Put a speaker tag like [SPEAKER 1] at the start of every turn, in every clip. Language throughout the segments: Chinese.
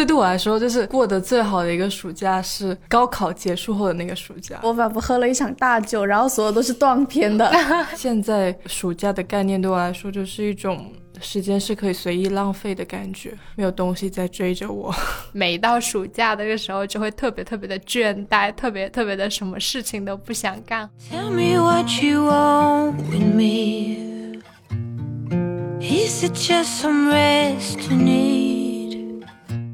[SPEAKER 1] 所以对我来说，就是过得最好的一个暑假是高考结束后的那个暑假。
[SPEAKER 2] 我仿佛喝了一场大酒，然后所有都是断片的。
[SPEAKER 1] 现在暑假的概念对我来说，就是一种时间是可以随意浪费的感觉，没有东西在追着我。
[SPEAKER 3] 每到暑假的个时候，就会特别特别的倦怠，特别特别的什么事情都不想干。Tell me what you want with me.
[SPEAKER 2] Is it just some rest you need?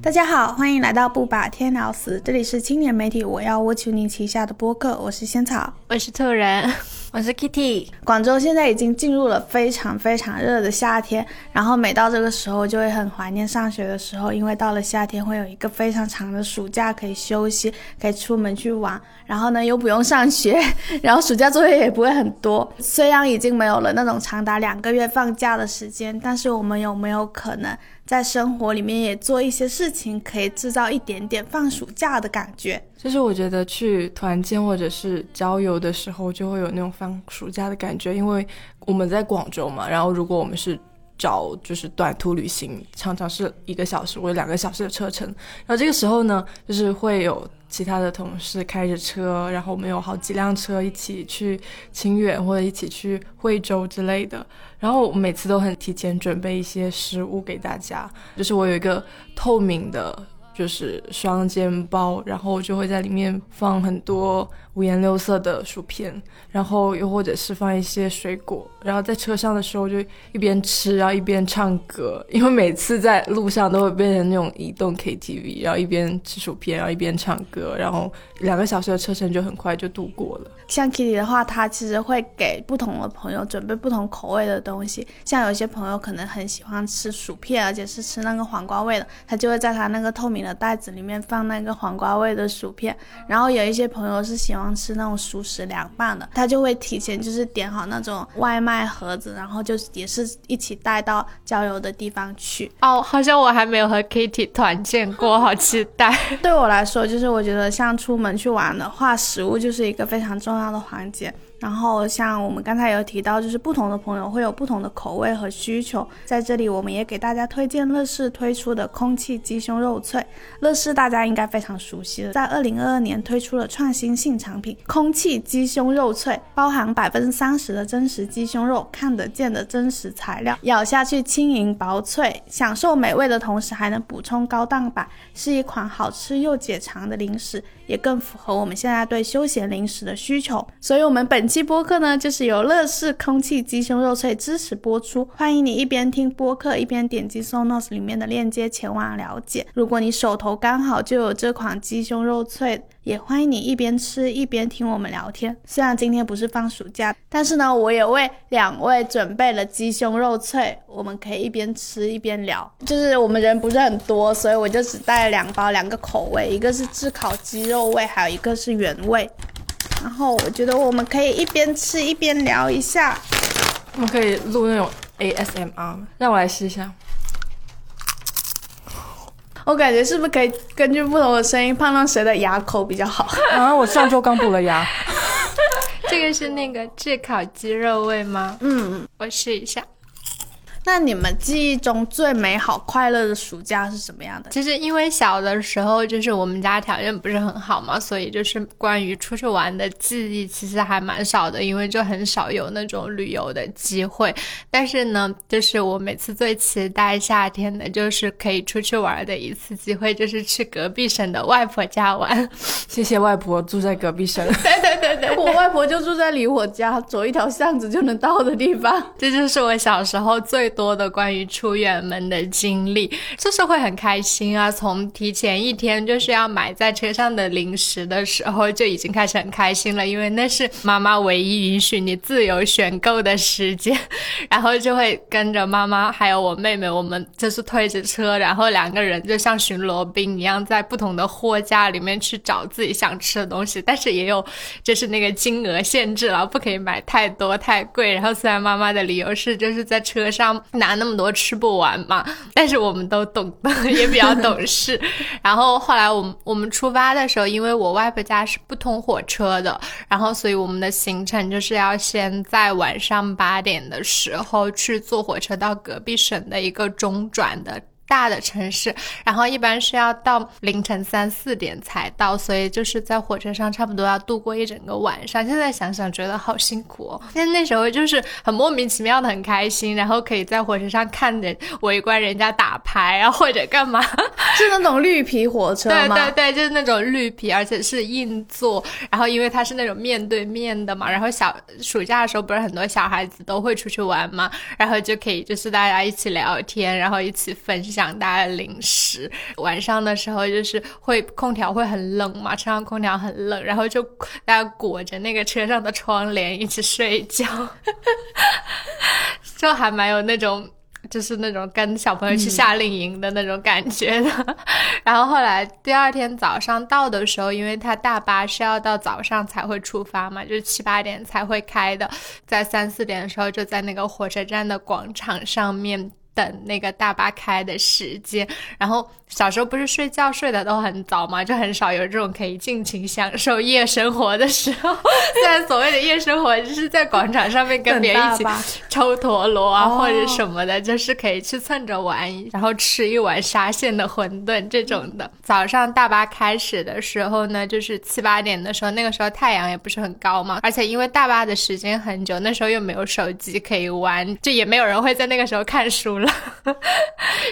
[SPEAKER 2] 大家好，欢迎来到不把天聊死，这里是青年媒体我要我求你旗下的播客，我是仙草，
[SPEAKER 3] 我是兔人。
[SPEAKER 1] 我是 Kitty。
[SPEAKER 2] 广州现在已经进入了非常非常热的夏天，然后每到这个时候就会很怀念上学的时候，因为到了夏天会有一个非常长的暑假可以休息，可以出门去玩，然后呢又不用上学，然后暑假作业也不会很多。虽然已经没有了那种长达两个月放假的时间，但是我们有没有可能在生活里面也做一些事情，可以制造一点点放暑假的感觉？
[SPEAKER 1] 就是我觉得去团建或者是郊游的时候，就会有那种放暑假的感觉，因为我们在广州嘛。然后如果我们是找就是短途旅行，常常是一个小时或者两个小时的车程。然后这个时候呢，就是会有其他的同事开着车，然后我们有好几辆车一起去清远或者一起去惠州之类的。然后我每次都很提前准备一些食物给大家，就是我有一个透明的。就是双肩包，然后就会在里面放很多五颜六色的薯片，然后又或者是放一些水果，然后在车上的时候就一边吃，然后一边唱歌，因为每次在路上都会变成那种移动 KTV，然后一边吃薯片，然后一边唱歌，然后两个小时的车程就很快就度过了。
[SPEAKER 2] 像 Kitty 的话，他其实会给不同的朋友准备不同口味的东西，像有些朋友可能很喜欢吃薯片，而且是吃那个黄瓜味的，他就会在他那个透明。的袋子里面放那个黄瓜味的薯片，然后有一些朋友是喜欢吃那种熟食凉拌的，他就会提前就是点好那种外卖盒子，然后就也是一起带到郊游的地方去。
[SPEAKER 3] 哦，好像我还没有和 Kitty 团建过，好期待。
[SPEAKER 2] 对我来说，就是我觉得像出门去玩的话，食物就是一个非常重要的环节。然后像我们刚才有提到，就是不同的朋友会有不同的口味和需求。在这里，我们也给大家推荐乐事推出的空气鸡胸肉脆。乐事大家应该非常熟悉了，在二零二二年推出了创新性产品空气鸡胸肉脆，包含百分之三十的真实鸡胸肉，看得见的真实材料，咬下去轻盈薄脆，享受美味的同时还能补充高蛋白，是一款好吃又解馋的零食，也更符合我们现在对休闲零食的需求。所以，我们本期播客呢，就是由乐事空气鸡胸肉脆支持播出。欢迎你一边听播客，一边点击 Sonos 里面的链接前往了解。如果你手头刚好就有这款鸡胸肉脆，也欢迎你一边吃一边听我们聊天。虽然今天不是放暑假，但是呢，我也为两位准备了鸡胸肉脆，我们可以一边吃一边聊。就是我们人不是很多，所以我就只带了两包，两个口味，一个是炙烤鸡肉味，还有一个是原味。然后我觉得我们可以一边吃一边聊一下，
[SPEAKER 1] 我们可以录那种 ASMR，吗让我来试一下。
[SPEAKER 2] 我感觉是不是可以根据不同的声音判断谁的牙口比较好？
[SPEAKER 1] 啊，我上周刚补了牙。
[SPEAKER 3] 这个是那个炙烤鸡肉味吗？
[SPEAKER 2] 嗯，
[SPEAKER 3] 我试一下。
[SPEAKER 2] 那你们记忆中最美好、快乐的暑假是什么样的？
[SPEAKER 3] 其实因为小的时候就是我们家条件不是很好嘛，所以就是关于出去玩的记忆其实还蛮少的，因为就很少有那种旅游的机会。但是呢，就是我每次最期待夏天的就是可以出去玩的一次机会，就是去隔壁省的外婆家玩。
[SPEAKER 1] 谢谢外婆住在隔壁省。
[SPEAKER 2] 对对对对，我外婆就住在离我家走一条巷子就能到的地方。
[SPEAKER 3] 这就是我小时候最。多的关于出远门的经历，就是会很开心啊！从提前一天就是要买在车上的零食的时候，就已经开始很开心了，因为那是妈妈唯一允许你自由选购的时间。然后就会跟着妈妈还有我妹妹，我们就是推着车，然后两个人就像巡逻兵一样，在不同的货架里面去找自己想吃的东西。但是也有就是那个金额限制了，不可以买太多太贵。然后虽然妈妈的理由是就是在车上。拿那么多吃不完嘛，但是我们都懂得，也比较懂事。然后后来我们我们出发的时候，因为我外婆家是不通火车的，然后所以我们的行程就是要先在晚上八点的时候去坐火车到隔壁省的一个中转的。大的城市，然后一般是要到凌晨三四点才到，所以就是在火车上差不多要度过一整个晚上。现在想想觉得好辛苦哦，但那时候就是很莫名其妙的很开心，然后可以在火车上看人围观人家打牌啊，或者干嘛，
[SPEAKER 2] 是那种绿皮火车
[SPEAKER 3] 吗？对对对，就是那种绿皮，而且是硬座，然后因为它是那种面对面的嘛，然后小暑假的时候不是很多小孩子都会出去玩嘛，然后就可以就是大家一起聊天，然后一起分享。长大的零食，晚上的时候就是会空调会很冷嘛，车上空调很冷，然后就大家裹着那个车上的窗帘一起睡觉，就还蛮有那种就是那种跟小朋友去夏令营的那种感觉的。然后后来第二天早上到的时候，因为他大巴是要到早上才会出发嘛，就是七八点才会开的，在三四点的时候就在那个火车站的广场上面。等那个大巴开的时间，然后小时候不是睡觉睡得都很早嘛，就很少有这种可以尽情享受夜生活的时候。虽然所谓的夜生活就是在广场上面跟别人一起抽陀螺啊或者什么的，就是可以去蹭着玩，然后吃一碗沙县的馄饨这种的。早上大巴开始的时候呢，就是七八点的时候，那个时候太阳也不是很高嘛，而且因为大巴的时间很久，那时候又没有手机可以玩，就也没有人会在那个时候看书了。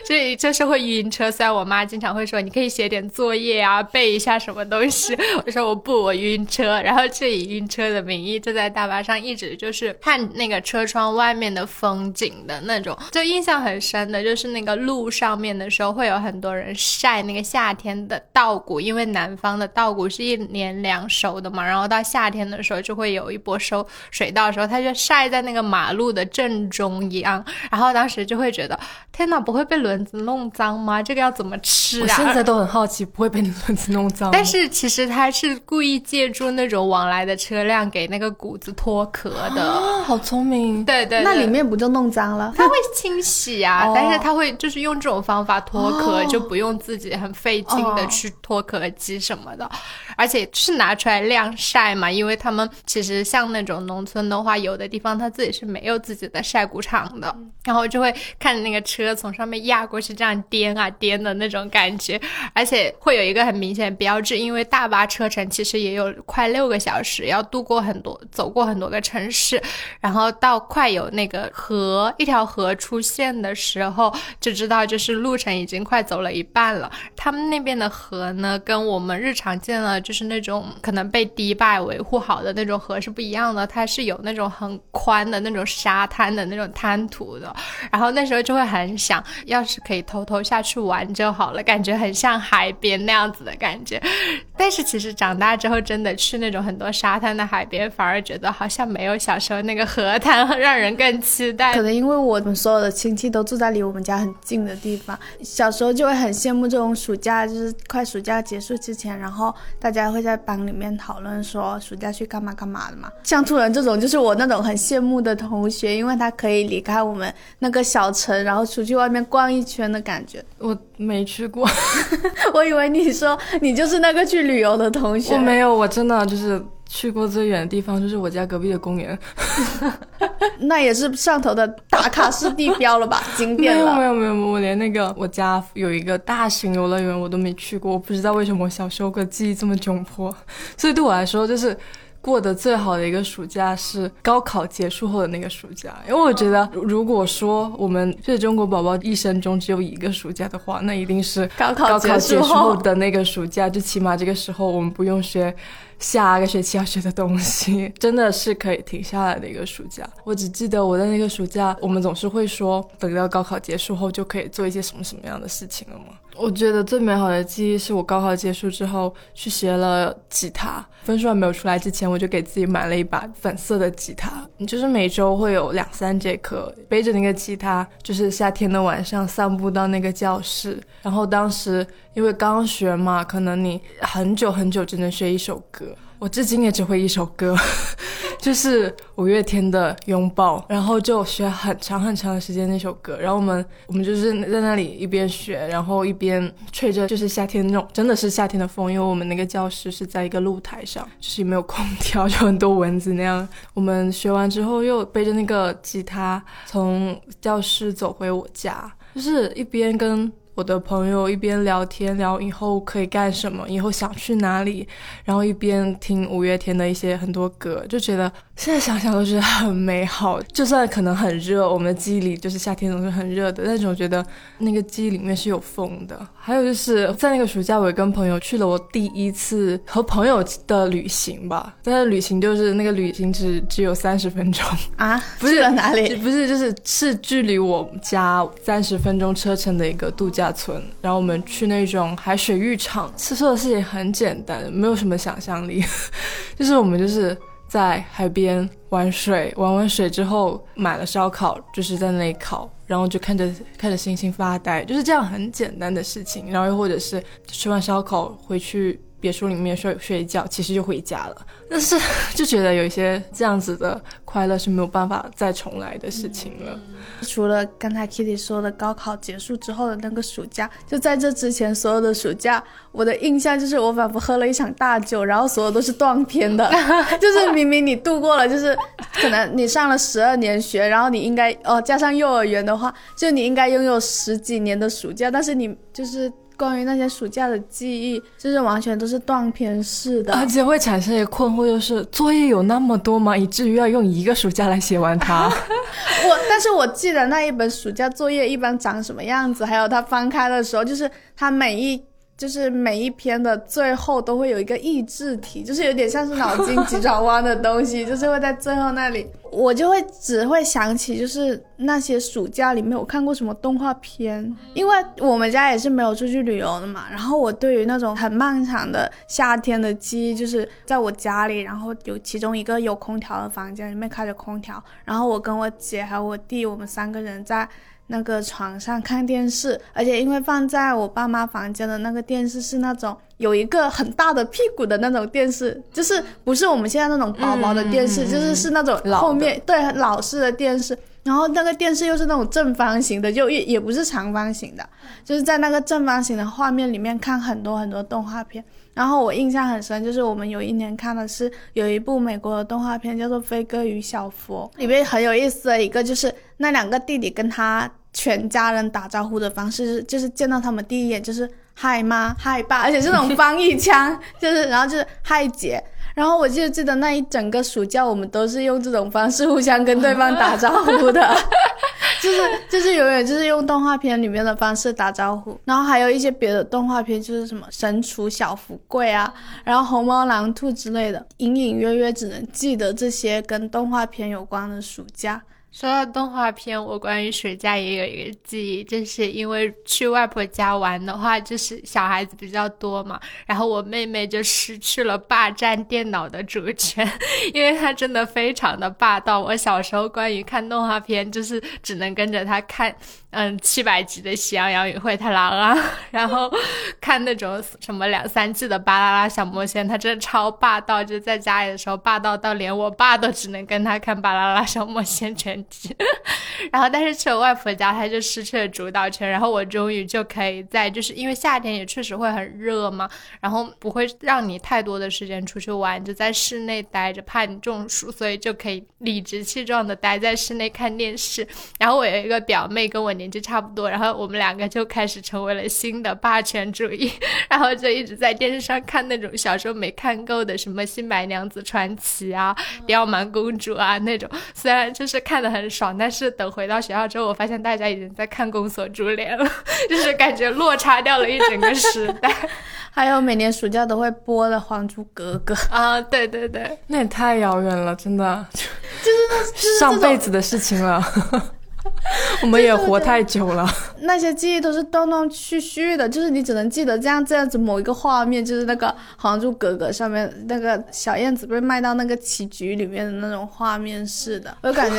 [SPEAKER 3] 所以就是会晕车，虽然我妈经常会说你可以写点作业啊，背一下什么东西。我说我不，我晕车。然后就以晕车的名义，就在大巴上一直就是看那个车窗外面的风景的那种。就印象很深的就是那个路上面的时候，会有很多人晒那个夏天的稻谷，因为南方的稻谷是一年两熟的嘛。然后到夏天的时候，就会有一波收水稻的时候，他就晒在那个马路的正中央。然后当时就会觉。天哪，不会被轮子弄脏吗？这个要怎么吃啊？
[SPEAKER 1] 我现在都很好奇，不会被轮子弄脏。
[SPEAKER 3] 但是其实他是故意借助那种往来的车辆给那个谷子脱壳的，
[SPEAKER 1] 好聪明。
[SPEAKER 3] 对对，
[SPEAKER 2] 那里面不就弄脏了？
[SPEAKER 3] 他会清洗啊，但是他会就是用这种方法脱壳，就不用自己很费劲的去脱壳机什么的，而且是拿出来晾晒嘛，因为他们其实像那种农村的话，有的地方他自己是没有自己的晒谷场的，然后就会看那个车。从上面压过去，这样颠啊颠的那种感觉，而且会有一个很明显标志，因为大巴车程其实也有快六个小时，要度过很多，走过很多个城市，然后到快有那个河，一条河出现的时候，就知道就是路程已经快走了一半了。他们那边的河呢，跟我们日常见了就是那种可能被堤坝维护好的那种河是不一样的，它是有那种很宽的那种沙滩的那种滩涂的，然后那时候就会很。想要是可以偷偷下去玩就好了，感觉很像海边那样子的感觉。但是其实长大之后，真的去那种很多沙滩的海边，反而觉得好像没有小时候那个河滩让人更期待。
[SPEAKER 2] 可能因为我们所有的亲戚都住在离我们家很近的地方，小时候就会很羡慕这种暑假，就是快暑假结束之前，然后大家会在班里面讨论说暑假去干嘛干嘛的嘛。像突然这种，就是我那种很羡慕的同学，因为他可以离开我们那个小城，然后出去外面逛一圈的感觉。
[SPEAKER 1] 我没去过，
[SPEAKER 2] 我以为你说你就是那个去旅游的同学。
[SPEAKER 1] 我没有，我真的就是去过最远的地方，就是我家隔壁的公园。
[SPEAKER 2] 那也是上头的打卡式地标了吧？景点
[SPEAKER 1] 了。没有没有没有，我连那个我家有一个大型游乐园我都没去过。我不知道为什么我小时候的记忆这么窘迫，所以对我来说就是。过得最好的一个暑假是高考结束后的那个暑假，因为我觉得，如果说我们是中国宝宝一生中只有一个暑假的话，那一定是
[SPEAKER 2] 高考
[SPEAKER 1] 结束后的那个暑假，就起码这个时候我们不用学。下个学期要学的东西，真的是可以停下来的一个暑假。我只记得我在那个暑假，我们总是会说，等到高考结束后就可以做一些什么什么样的事情了吗？我觉得最美好的记忆是我高考结束之后去学了吉他，分数还没有出来之前，我就给自己买了一把粉色的吉他。你就是每周会有两三节课，背着那个吉他，就是夏天的晚上散步到那个教室，然后当时。因为刚学嘛，可能你很久很久只能学一首歌。我至今也只会一首歌，就是五月天的《拥抱》，然后就学很长很长的时间那首歌。然后我们我们就是在那里一边学，然后一边吹着就是夏天那种真的是夏天的风，因为我们那个教室是在一个露台上，就是没有空调，就很多蚊子那样。我们学完之后又背着那个吉他从教室走回我家，就是一边跟。我的朋友一边聊天聊以后可以干什么，以后想去哪里，然后一边听五月天的一些很多歌，就觉得现在想想都觉得很美好。就算可能很热，我们的记忆里就是夏天总是很热的，但是我觉得那个记忆里面是有风的。还有就是在那个暑假，我也跟朋友去了我第一次和朋友的旅行吧，但是旅行就是那个旅行只 只有三十分钟
[SPEAKER 2] 啊，
[SPEAKER 1] 不是
[SPEAKER 2] 哪里？
[SPEAKER 1] 不是，就是是距离我家三十分钟车程的一个度假村，然后我们去那种海水浴场，吃做的事情很简单，没有什么想象力，就是我们就是在海边玩水，玩完水之后买了烧烤，就是在那里烤，然后就看着看着星星发呆，就是这样很简单的事情，然后又或者是吃完烧烤回去。别墅里面睡睡一觉，其实就回家了。但是 就觉得有一些这样子的快乐是没有办法再重来的事情了。
[SPEAKER 2] 除了刚才 Kitty 说的高考结束之后的那个暑假，就在这之前所有的暑假，我的印象就是我仿佛喝了一场大酒，然后所有都是断片的。就是明明你度过了，就是可能你上了十二年学，然后你应该哦加上幼儿园的话，就你应该拥有十几年的暑假，但是你就是。关于那些暑假的记忆，就是完全都是断片式的，
[SPEAKER 1] 而且会产生一个困惑，就是作业有那么多吗？以至于要用一个暑假来写完它？
[SPEAKER 2] 我，但是我记得那一本暑假作业一般长什么样子，还有它翻开的时候，就是它每一。就是每一篇的最后都会有一个益智题，就是有点像是脑筋急转弯的东西，就是会在最后那里，我就会只会想起就是那些暑假里面我看过什么动画片，因为我们家也是没有出去旅游的嘛。然后我对于那种很漫长的夏天的记忆，就是在我家里，然后有其中一个有空调的房间里面开着空调，然后我跟我姐还有我弟，我们三个人在。那个床上看电视，而且因为放在我爸妈房间的那个电视是那种有一个很大的屁股的那种电视，就是不是我们现在那种薄薄的电视，就是是那种后面对老式的电视。然后那个电视又是那种正方形的，就也也不是长方形的，就是在那个正方形的画面里面看很多很多动画片。然后我印象很深，就是我们有一年看的是有一部美国的动画片，叫做《飞哥与小佛》，里面很有意思的一个就是那两个弟弟跟他全家人打招呼的方式，就是见到他们第一眼就是嗨妈嗨爸，而且这种翻译腔，就是然后就是嗨姐。然后我就记得那一整个暑假，我们都是用这种方式互相跟对方打招呼的，就是就是永远就是用动画片里面的方式打招呼。然后还有一些别的动画片，就是什么《神厨小福贵》啊，然后《虹猫蓝兔》之类的，隐隐约约只能记得这些跟动画片有关的暑假。
[SPEAKER 3] 说到动画片，我关于暑假也有一个记忆，就是因为去外婆家玩的话，就是小孩子比较多嘛，然后我妹妹就失去了霸占电脑的主权，因为她真的非常的霸道。我小时候关于看动画片，就是只能跟着她看。嗯，七百集的《喜羊羊与灰太狼》啊，然后看那种什么两三季的《巴啦啦小魔仙》，他真的超霸道，就在家里的时候霸道到连我爸都只能跟他看《巴啦啦小魔仙》全集。然后，但是去了外婆家，他就失去了主导权。然后我终于就可以在，就是因为夏天也确实会很热嘛，然后不会让你太多的时间出去玩，就在室内待着，怕你中暑，所以就可以理直气壮的待在室内看电视。然后我有一个表妹跟我年纪差不多，然后我们两个就开始成为了新的霸权主义，然后就一直在电视上看那种小时候没看够的什么《新白娘子传奇》啊、《刁蛮公主》啊那种，虽然就是看的很爽，但是等回到学校之后，我发现大家已经在看《宫锁珠帘》了，就是感觉落差掉了一整个时代。
[SPEAKER 2] 还有每年暑假都会播的《还珠格格》
[SPEAKER 3] 啊，对对对，
[SPEAKER 1] 那也太遥远了，真的，
[SPEAKER 2] 就是
[SPEAKER 1] 上辈子的事情了。我们也活太久了，
[SPEAKER 2] 那些记忆都是断断续续的，就是你只能记得这样这样子某一个画面，就是那个《还珠格格》上面那个小燕子被卖到那个棋局里面的那种画面似的，我感觉，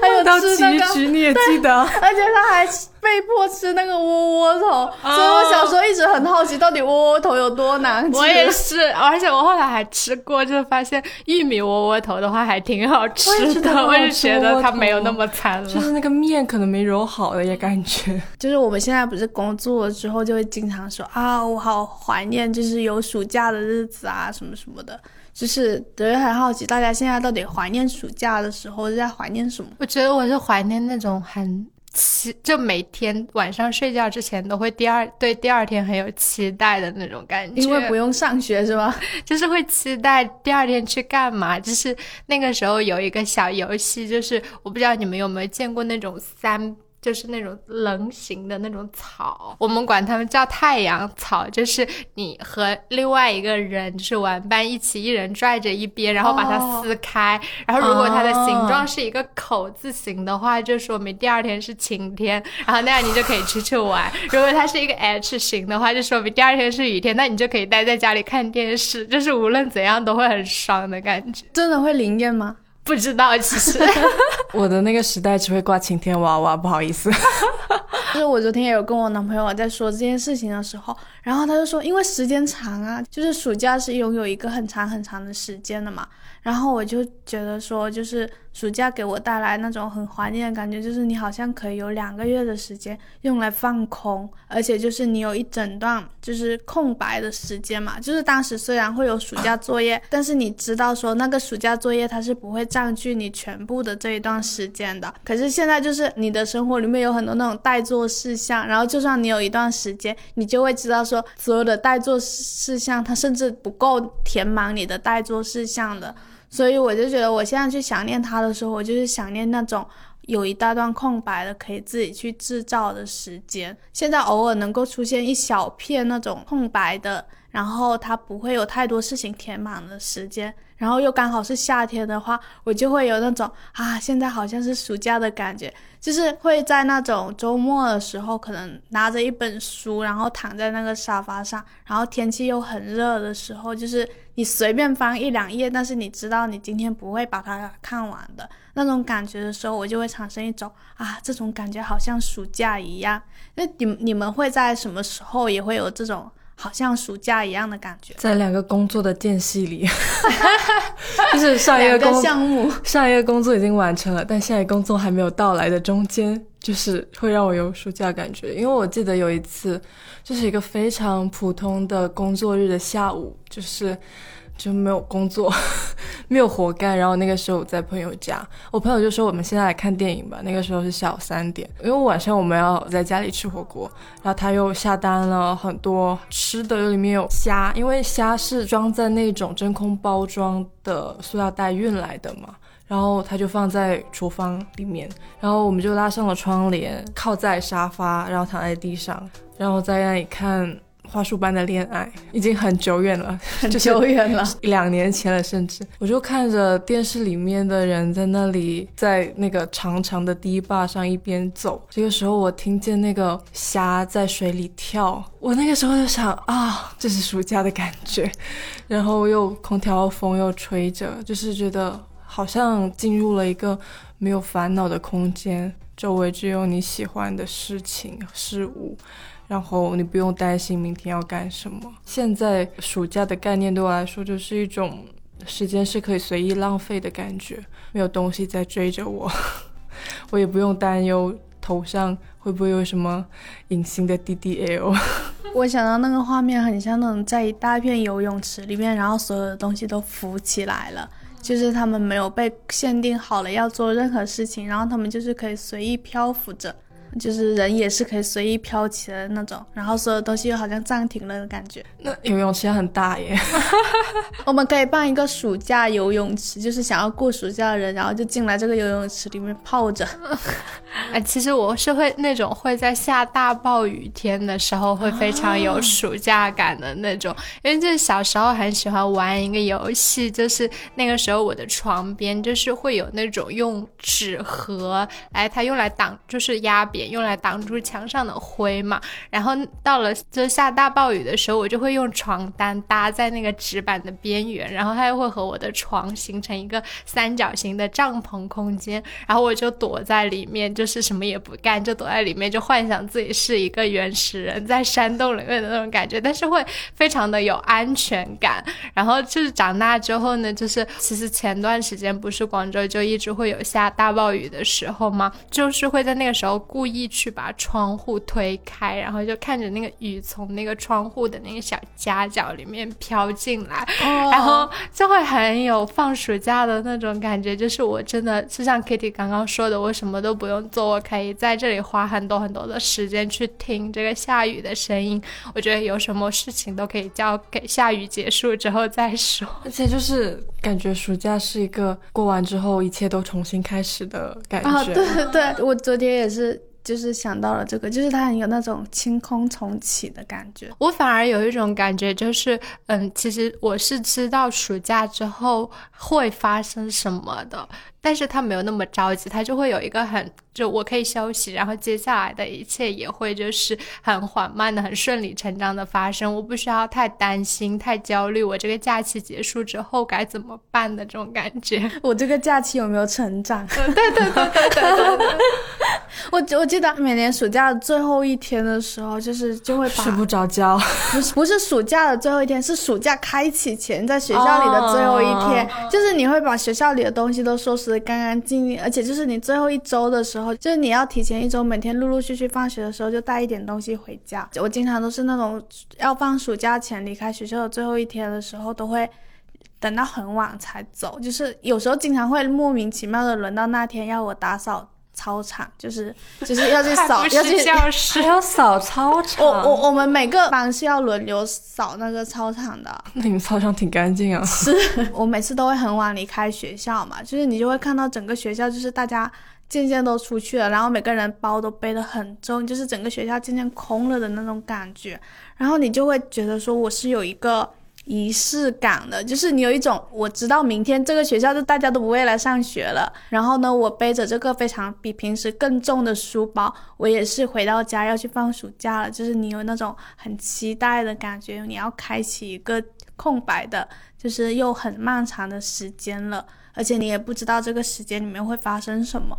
[SPEAKER 2] 还有
[SPEAKER 1] 到棋局你也记得，
[SPEAKER 2] 而且他还。被迫吃那个窝窝头，所以我小时候一直很好奇，到底窝窝头有多难吃。
[SPEAKER 3] 我也是，而且我后来还吃过，就发现玉米窝窝头的话还挺好吃的。我也 觉得它没有那么惨了，
[SPEAKER 1] 就是那个面可能没揉好的也感觉。
[SPEAKER 2] 就是我们现在不是工作了之后，就会经常说啊，我好怀念，就是有暑假的日子啊，什么什么的。就是特别很好奇，大家现在到底怀念暑假的时候是在怀念什么？
[SPEAKER 3] 我觉得我是怀念那种很。期，就每天晚上睡觉之前都会第二对第二天很有期待的那种感觉，
[SPEAKER 2] 因为不用上学是吗？
[SPEAKER 3] 就是会期待第二天去干嘛。就是那个时候有一个小游戏，就是我不知道你们有没有见过那种三。就是那种棱形的那种草，我们管它们叫太阳草。就是你和另外一个人就是玩伴一起，一人拽着一边，然后把它撕开。然后如果它的形状是一个口字形的话，就说明第二天是晴天，然后那样你就可以出去玩。如果它是一个 H 型的话，就说明第二天是雨天，那你就可以待在家里看电视。就是无论怎样都会很爽的感觉。
[SPEAKER 2] 真的会灵验吗？
[SPEAKER 3] 不知道，其实
[SPEAKER 1] 我的那个时代只会挂晴天娃娃，不好意思。
[SPEAKER 2] 就是我昨天也有跟我男朋友在说这件事情的时候，然后他就说，因为时间长啊，就是暑假是拥有一个很长很长的时间的嘛。然后我就觉得说，就是暑假给我带来那种很怀念的感觉，就是你好像可以有两个月的时间用来放空，而且就是你有一整段就是空白的时间嘛。就是当时虽然会有暑假作业，但是你知道说那个暑假作业它是不会占据你全部的这一段时间的。可是现在就是你的生活里面有很多那种待做事项，然后就算你有一段时间，你就会知道说所有的待做事项它甚至不够填满你的待做事项的。所以我就觉得，我现在去想念他的时候，我就是想念那种有一大段空白的，可以自己去制造的时间。现在偶尔能够出现一小片那种空白的，然后它不会有太多事情填满的时间。然后又刚好是夏天的话，我就会有那种啊，现在好像是暑假的感觉，就是会在那种周末的时候，可能拿着一本书，然后躺在那个沙发上，然后天气又很热的时候，就是你随便翻一两页，但是你知道你今天不会把它看完的那种感觉的时候，我就会产生一种啊，这种感觉好像暑假一样。那你你们会在什么时候也会有这种？好像暑假一样的感觉，
[SPEAKER 1] 在两个工作的间隙里，就是上一个工
[SPEAKER 2] 项目，
[SPEAKER 1] 上一个工作已经完成了，但下一个工作还没有到来的中间，就是会让我有暑假感觉。因为我记得有一次，就是一个非常普通的工作日的下午，就是。就没有工作，没有活干。然后那个时候我在朋友家，我朋友就说：“我们现在来看电影吧。”那个时候是下午三点，因为晚上我们要在家里吃火锅。然后他又下单了很多吃的，里面有虾，因为虾是装在那种真空包装的塑料袋运来的嘛。然后他就放在厨房里面，然后我们就拉上了窗帘，靠在沙发，然后躺在地上，然后在那里看。花束般的恋爱已经很久远了，
[SPEAKER 2] 很久远了，
[SPEAKER 1] 两年前了，甚至我就看着电视里面的人在那里，在那个长长的堤坝上一边走。这个时候，我听见那个虾在水里跳，我那个时候就想啊，这是暑假的感觉。然后又空调风又吹着，就是觉得好像进入了一个没有烦恼的空间，周围只有你喜欢的事情事物。然后你不用担心明天要干什么。现在暑假的概念对我来说就是一种时间是可以随意浪费的感觉，没有东西在追着我，我也不用担忧头上会不会有什么隐形的 DDL。
[SPEAKER 2] 我想到那个画面很像那种在一大片游泳池里面，然后所有的东西都浮起来了，就是他们没有被限定好了要做任何事情，然后他们就是可以随意漂浮着。就是人也是可以随意飘起来的那种，然后所有东西又好像暂停了的感觉。
[SPEAKER 1] 那游泳池很大耶，
[SPEAKER 2] 我们可以办一个暑假游泳池，就是想要过暑假的人，然后就进来这个游泳池里面泡着。
[SPEAKER 3] 哎，其实我是会那种会在下大暴雨天的时候会非常有暑假感的那种，因为就是小时候很喜欢玩一个游戏，就是那个时候我的床边就是会有那种用纸盒来，它用来挡就是压扁。用来挡住墙上的灰嘛，然后到了就下大暴雨的时候，我就会用床单搭在那个纸板的边缘，然后它又会和我的床形成一个三角形的帐篷空间，然后我就躲在里面，就是什么也不干，就躲在里面，就幻想自己是一个原始人在山洞里面的那种感觉，但是会非常的有安全感。然后就是长大之后呢，就是其实前段时间不是广州就一直会有下大暴雨的时候吗？就是会在那个时候故意。意去把窗户推开，然后就看着那个雨从那个窗户的那个小夹角里面飘进来，然后就会很有放暑假的那种感觉。就是我真的就像 Kitty 刚刚说的，我什么都不用做，我可以在这里花很多很多的时间去听这个下雨的声音。我觉得有什么事情都可以交给下雨结束之后再说。
[SPEAKER 1] 而且就是感觉暑假是一个过完之后一切都重新开始的感觉。
[SPEAKER 2] 啊，对对对，我昨天也是。就是想到了这个，就是它很有那种清空重启的感觉。
[SPEAKER 3] 我反而有一种感觉，就是嗯，其实我是知道暑假之后会发生什么的。但是他没有那么着急，他就会有一个很就我可以休息，然后接下来的一切也会就是很缓慢的、很顺理成章的发生，我不需要太担心、太焦虑。我这个假期结束之后该怎么办的这种感觉？
[SPEAKER 2] 我这个假期有没有成长？
[SPEAKER 3] 对对对对对对。
[SPEAKER 2] 我我记得每年暑假最后一天的时候，就是就会
[SPEAKER 1] 睡不着觉。
[SPEAKER 2] 不是不是暑假的最后一天，是暑假开启前在学校里的最后一天，就是你会把学校里的东西都收拾。干干净净，而且就是你最后一周的时候，就是你要提前一周，每天陆陆续续放学的时候就带一点东西回家。我经常都是那种要放暑假前离开学校的最后一天的时候，都会等到很晚才走。就是有时候经常会莫名其妙的轮到那天要我打扫。操场就是 就是要去扫，要去
[SPEAKER 3] 教室，
[SPEAKER 1] 还要扫操场。
[SPEAKER 2] 我我我们每个班是要轮流扫那个操场的。
[SPEAKER 1] 那你们操场挺干净啊。
[SPEAKER 2] 是我每次都会很晚离开学校嘛，就是你就会看到整个学校就是大家渐渐都出去了，然后每个人包都背得很重，就是整个学校渐渐空了的那种感觉，然后你就会觉得说我是有一个。仪式感的，就是你有一种我知道明天这个学校就大家都不会来上学了，然后呢，我背着这个非常比平时更重的书包，我也是回到家要去放暑假了，就是你有那种很期待的感觉，你要开启一个空白的，就是又很漫长的时间了，而且你也不知道这个时间里面会发生什么。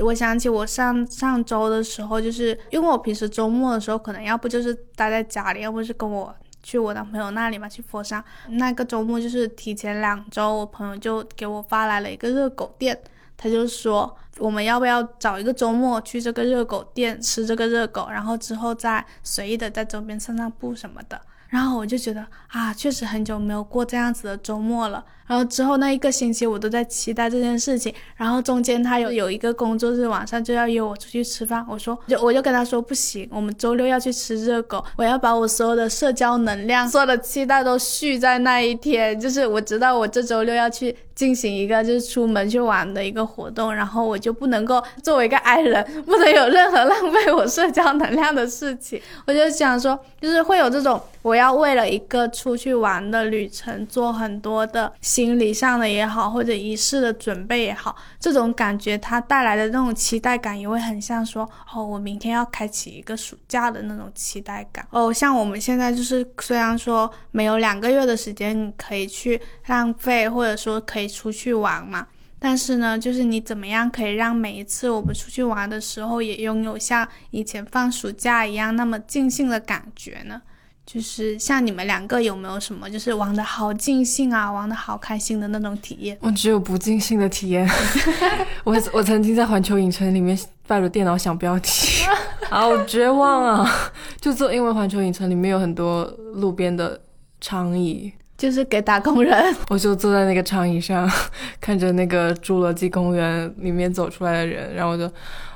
[SPEAKER 2] 我想起我上上周的时候，就是因为我平时周末的时候可能要不就是待在家里，要不是跟我。去我男朋友那里嘛，去佛山。那个周末就是提前两周，我朋友就给我发来了一个热狗店，他就说我们要不要找一个周末去这个热狗店吃这个热狗，然后之后再随意的在周边散散步什么的。然后我就觉得啊，确实很久没有过这样子的周末了。然后之后那一个星期我都在期待这件事情。然后中间他有有一个工作日晚上就要约我出去吃饭，我说就我就跟他说不行，我们周六要去吃热狗，我要把我所有的社交能量、所有的期待都蓄在那一天。就是我知道我这周六要去进行一个就是出门去玩的一个活动，然后我就不能够作为一个 i 人，不能有任何浪费我社交能量的事情。我就想说，就是会有这种我要为了一个出去玩的旅程做很多的。心理上的也好，或者仪式的准备也好，这种感觉它带来的那种期待感，也会很像说，哦，我明天要开启一个暑假的那种期待感。哦，像我们现在就是，虽然说没有两个月的时间可以去浪费，或者说可以出去玩嘛，但是呢，就是你怎么样可以让每一次我们出去玩的时候，也拥有像以前放暑假一样那么尽兴的感觉呢？就是像你们两个有没有什么就是玩的好尽兴啊，玩的好开心的那种体验？
[SPEAKER 1] 我只有不尽兴的体验。我我曾经在环球影城里面带着电脑想标题，好绝望啊！就坐，因为环球影城里面有很多路边的长椅，
[SPEAKER 2] 就是给打工人。
[SPEAKER 1] 我就坐在那个长椅上，看着那个侏罗纪公园里面走出来的人，然后我就。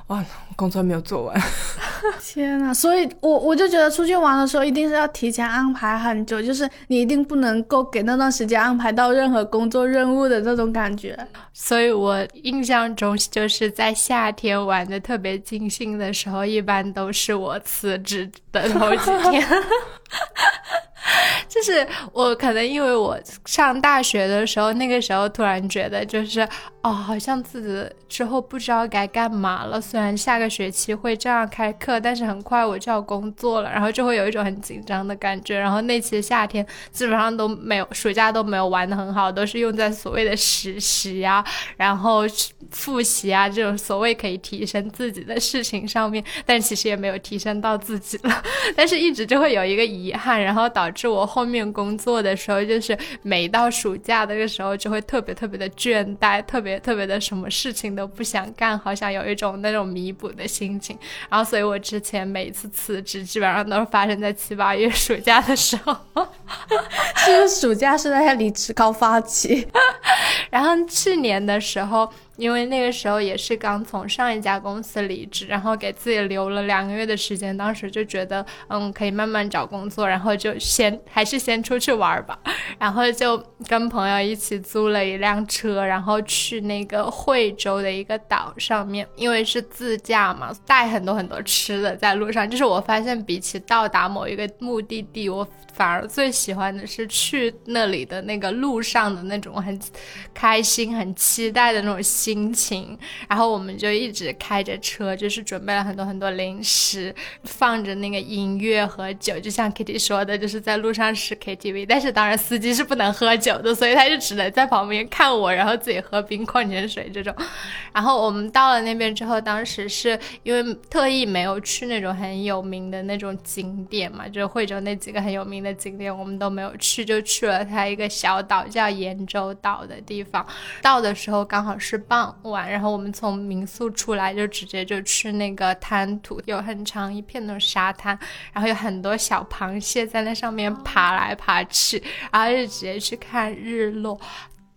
[SPEAKER 1] 哇，工作没有做完，
[SPEAKER 2] 天呐！所以，我我就觉得出去玩的时候一定是要提前安排很久，就是你一定不能够给那段时间安排到任何工作任务的那种感觉。
[SPEAKER 3] 所以我印象中，就是在夏天玩的特别尽兴的时候，一般都是我辞职的头几天。就是我可能因为我上大学的时候，那个时候突然觉得就是哦，好像自己之后不知道该干嘛了。虽然下个学期会这样开课，但是很快我就要工作了，然后就会有一种很紧张的感觉。然后那期夏天基本上都没有，暑假都没有玩的很好，都是用在所谓的实习啊，然后复习啊这种所谓可以提升自己的事情上面，但其实也没有提升到自己了。但是一直就会有一个遗憾，然后导致我后面工作的时候，就是每到暑假那个时候，就会特别特别的倦怠，特别别特别的什么事情都不想干，好像有一种那种弥补的心情。然后，所以我之前每一次辞职基本上都是发生在七八月暑假的时候。
[SPEAKER 2] 这个暑假是在离职高发期。
[SPEAKER 3] 然后去年的时候。因为那个时候也是刚从上一家公司离职，然后给自己留了两个月的时间，当时就觉得，嗯，可以慢慢找工作，然后就先还是先出去玩吧，然后就跟朋友一起租了一辆车，然后去那个惠州的一个岛上面，因为是自驾嘛，带很多很多吃的在路上，就是我发现比起到达某一个目的地，我反而最喜欢的是去那里的那个路上的那种很开心、很期待的那种。心情，然后我们就一直开着车，就是准备了很多很多零食，放着那个音乐和酒，就像 Kitty 说的，就是在路上是 KTV，但是当然司机是不能喝酒的，所以他就只能在旁边看我，然后自己喝冰矿泉水这种。然后我们到了那边之后，当时是因为特意没有去那种很有名的那种景点嘛，就是惠州那几个很有名的景点，我们都没有去，就去了它一个小岛叫盐洲岛的地方。到的时候刚好是。傍傍晚，然后我们从民宿出来，就直接就去那个滩涂，有很长一片的沙滩，然后有很多小螃蟹在那上面爬来爬去，然后就直接去看日落。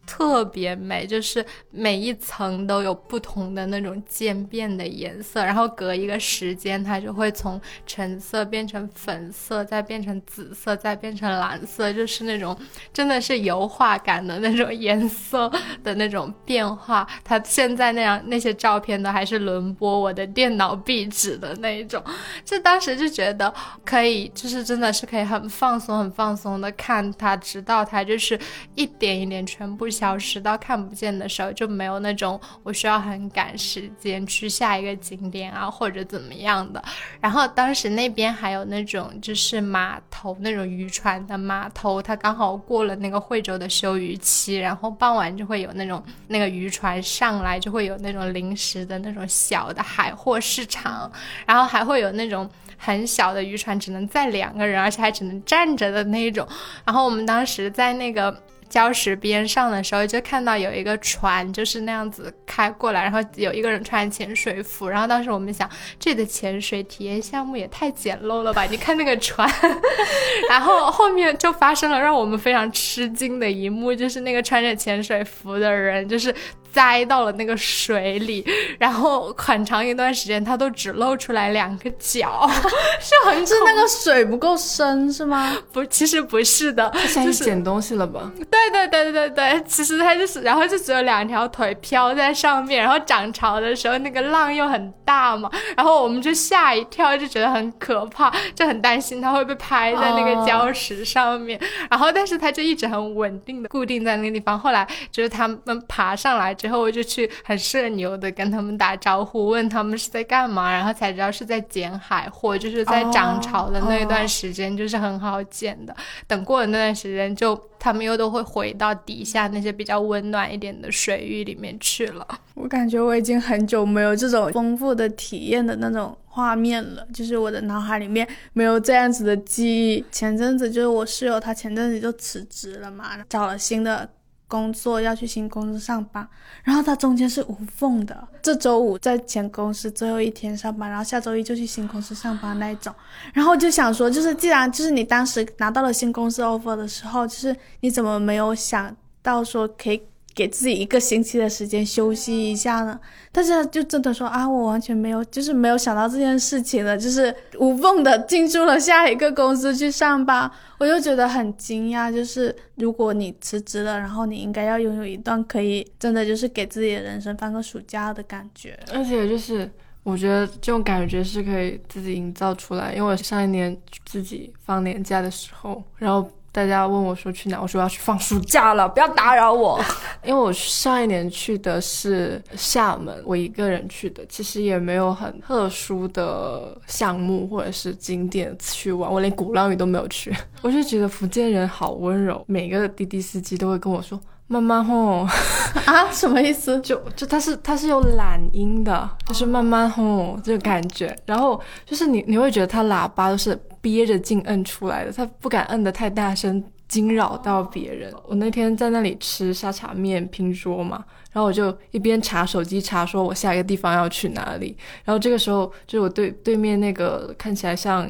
[SPEAKER 3] 特别美，就是每一层都有不同的那种渐变的颜色，然后隔一个时间，它就会从橙色变成粉色，再变成紫色，再变成蓝色，就是那种真的是油画感的那种颜色的那种变化。它现在那样那些照片都还是轮播我的电脑壁纸的那一种，就当时就觉得可以，就是真的是可以很放松、很放松的看它，直到它就是一点一点全部。消失到看不见的时候，就没有那种我需要很赶时间去下一个景点啊，或者怎么样的。然后当时那边还有那种就是码头那种渔船的码头，它刚好过了那个惠州的休渔期，然后傍晚就会有那种那个渔船上来，就会有那种临时的那种小的海货市场，然后还会有那种很小的渔船，只能载两个人，而且还只能站着的那种。然后我们当时在那个。礁石边上的时候，就看到有一个船就是那样子开过来，然后有一个人穿潜水服，然后当时我们想，这里的潜水体验项目也太简陋了吧？你看那个船，然后后面就发生了让我们非常吃惊的一幕，就是那个穿着潜水服的人，就是。栽到了那个水里，然后很长一段时间它都只露出来两个脚，是很
[SPEAKER 2] 是那个水不够深是吗？
[SPEAKER 3] 不，其实不是的，
[SPEAKER 1] 下去捡东西了吧？
[SPEAKER 3] 对对对对对对，其实它就是，然后就只有两条腿飘在上面，然后涨潮的时候那个浪又很大嘛，然后我们就吓一跳，就觉得很可怕，就很担心它会被拍在那个礁石上面，然后但是它就一直很稳定的固定在那个地方，后来就是他们爬上来。之后我就去很社牛的跟他们打招呼，问他们是在干嘛，然后才知道是在捡海货，就是在涨潮的那段时间就是很好捡的。等过了那段时间，就他们又都会回到底下那些比较温暖一点的水域里面去了。
[SPEAKER 2] 我感觉我已经很久没有这种丰富的体验的那种画面了，就是我的脑海里面没有这样子的记忆。前阵子就是我室友他前阵子就辞职了嘛，找了新的。工作要去新公司上班，然后他中间是无缝的。这周五在前公司最后一天上班，然后下周一就去新公司上班那一种。然后就想说，就是既然就是你当时拿到了新公司 offer 的时候，就是你怎么没有想到说可以？给自己一个星期的时间休息一下呢，但是就真的说啊，我完全没有，就是没有想到这件事情了，就是无缝的进入了下一个公司去上班，我就觉得很惊讶。就是如果你辞职了，然后你应该要拥有一段可以真的就是给自己的人生放个暑假的感觉，
[SPEAKER 1] 而且就是我觉得这种感觉是可以自己营造出来，因为我上一年自己放年假的时候，然后。大家问我说去哪，我说要去放暑假了，不要打扰我。因为我上一年去的是厦门，我一个人去的，其实也没有很特殊的项目或者是景点去玩，我连鼓浪屿都没有去。我就觉得福建人好温柔，每个滴滴司机都会跟我说。慢慢吼
[SPEAKER 2] 啊，什么意思？
[SPEAKER 1] 就就它是它是有懒音的，就是慢慢吼这个感觉。然后就是你你会觉得它喇叭都是憋着劲摁出来的，它不敢摁得太大声，惊扰到别人。我那天在那里吃沙茶面拼桌嘛，然后我就一边查手机查，说我下一个地方要去哪里。然后这个时候，就是我对对面那个看起来像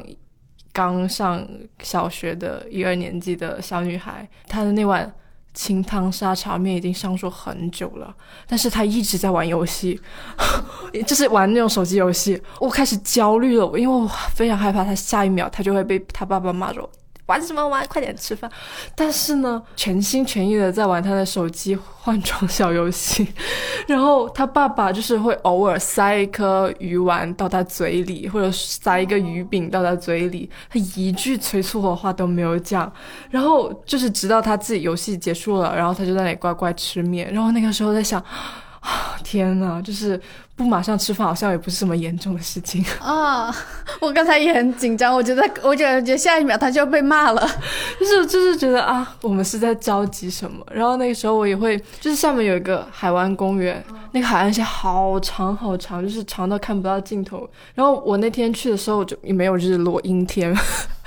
[SPEAKER 1] 刚上小学的一二年级的小女孩，她的那碗清汤沙茶面已经上桌很久了，但是他一直在玩游戏，就是玩那种手机游戏。我开始焦虑了，因为我非常害怕他下一秒他就会被他爸爸骂走。玩什么玩？快点吃饭！但是呢，全心全意的在玩他的手机换装小游戏。然后他爸爸就是会偶尔塞一颗鱼丸到他嘴里，或者塞一个鱼饼到他嘴里，他一句催促的话都没有讲。然后就是直到他自己游戏结束了，然后他就在那里乖乖吃面。然后那个时候在想，啊天呐，就是。不马上吃饭好像也不是什么严重的事情
[SPEAKER 2] 啊！我刚才也很紧张，我觉得，我觉得下一秒他就要被骂了，
[SPEAKER 1] 就是就是觉得啊，我们是在着急什么？然后那个时候我也会，就是下面有一个海湾公园，那个海岸线好长好长，就是长到看不到尽头。然后我那天去的时候就也没有日落，阴天，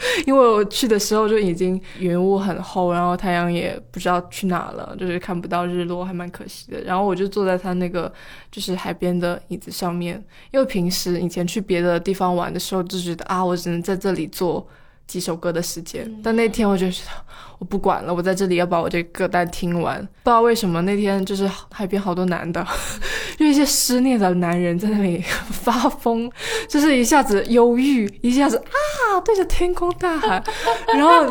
[SPEAKER 1] 因为我去的时候就已经云雾很厚，然后太阳也不知道去哪了，就是看不到日落，还蛮可惜的。然后我就坐在他那个就是海边的。椅子上面，因为平时以前去别的地方玩的时候，就觉得啊，我只能在这里坐几首歌的时间。但那天我就觉得，我不管了，我在这里要把我这歌单听完。不知道为什么那天就是海边好多男的，就一些失恋的男人在那里 发疯，就是一下子忧郁，一下子啊对着天空大喊，然后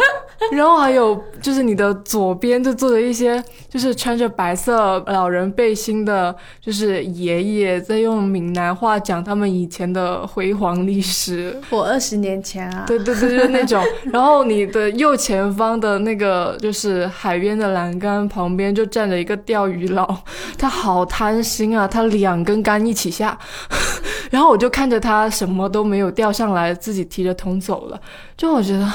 [SPEAKER 1] 然后还有就是你的左边就坐着一些就是穿着白色老人背心的，就是爷爷在用闽南话讲他们以前的辉煌历史。
[SPEAKER 2] 我二十年前啊，
[SPEAKER 1] 对对对，就是那种。然后你的右前方的那个就是海边的栏杆旁边就站着一个钓鱼佬，他好贪心啊，他两根杆一起下，然后我就看着他什么都没有钓上来，自己提着桶走了。就我觉得。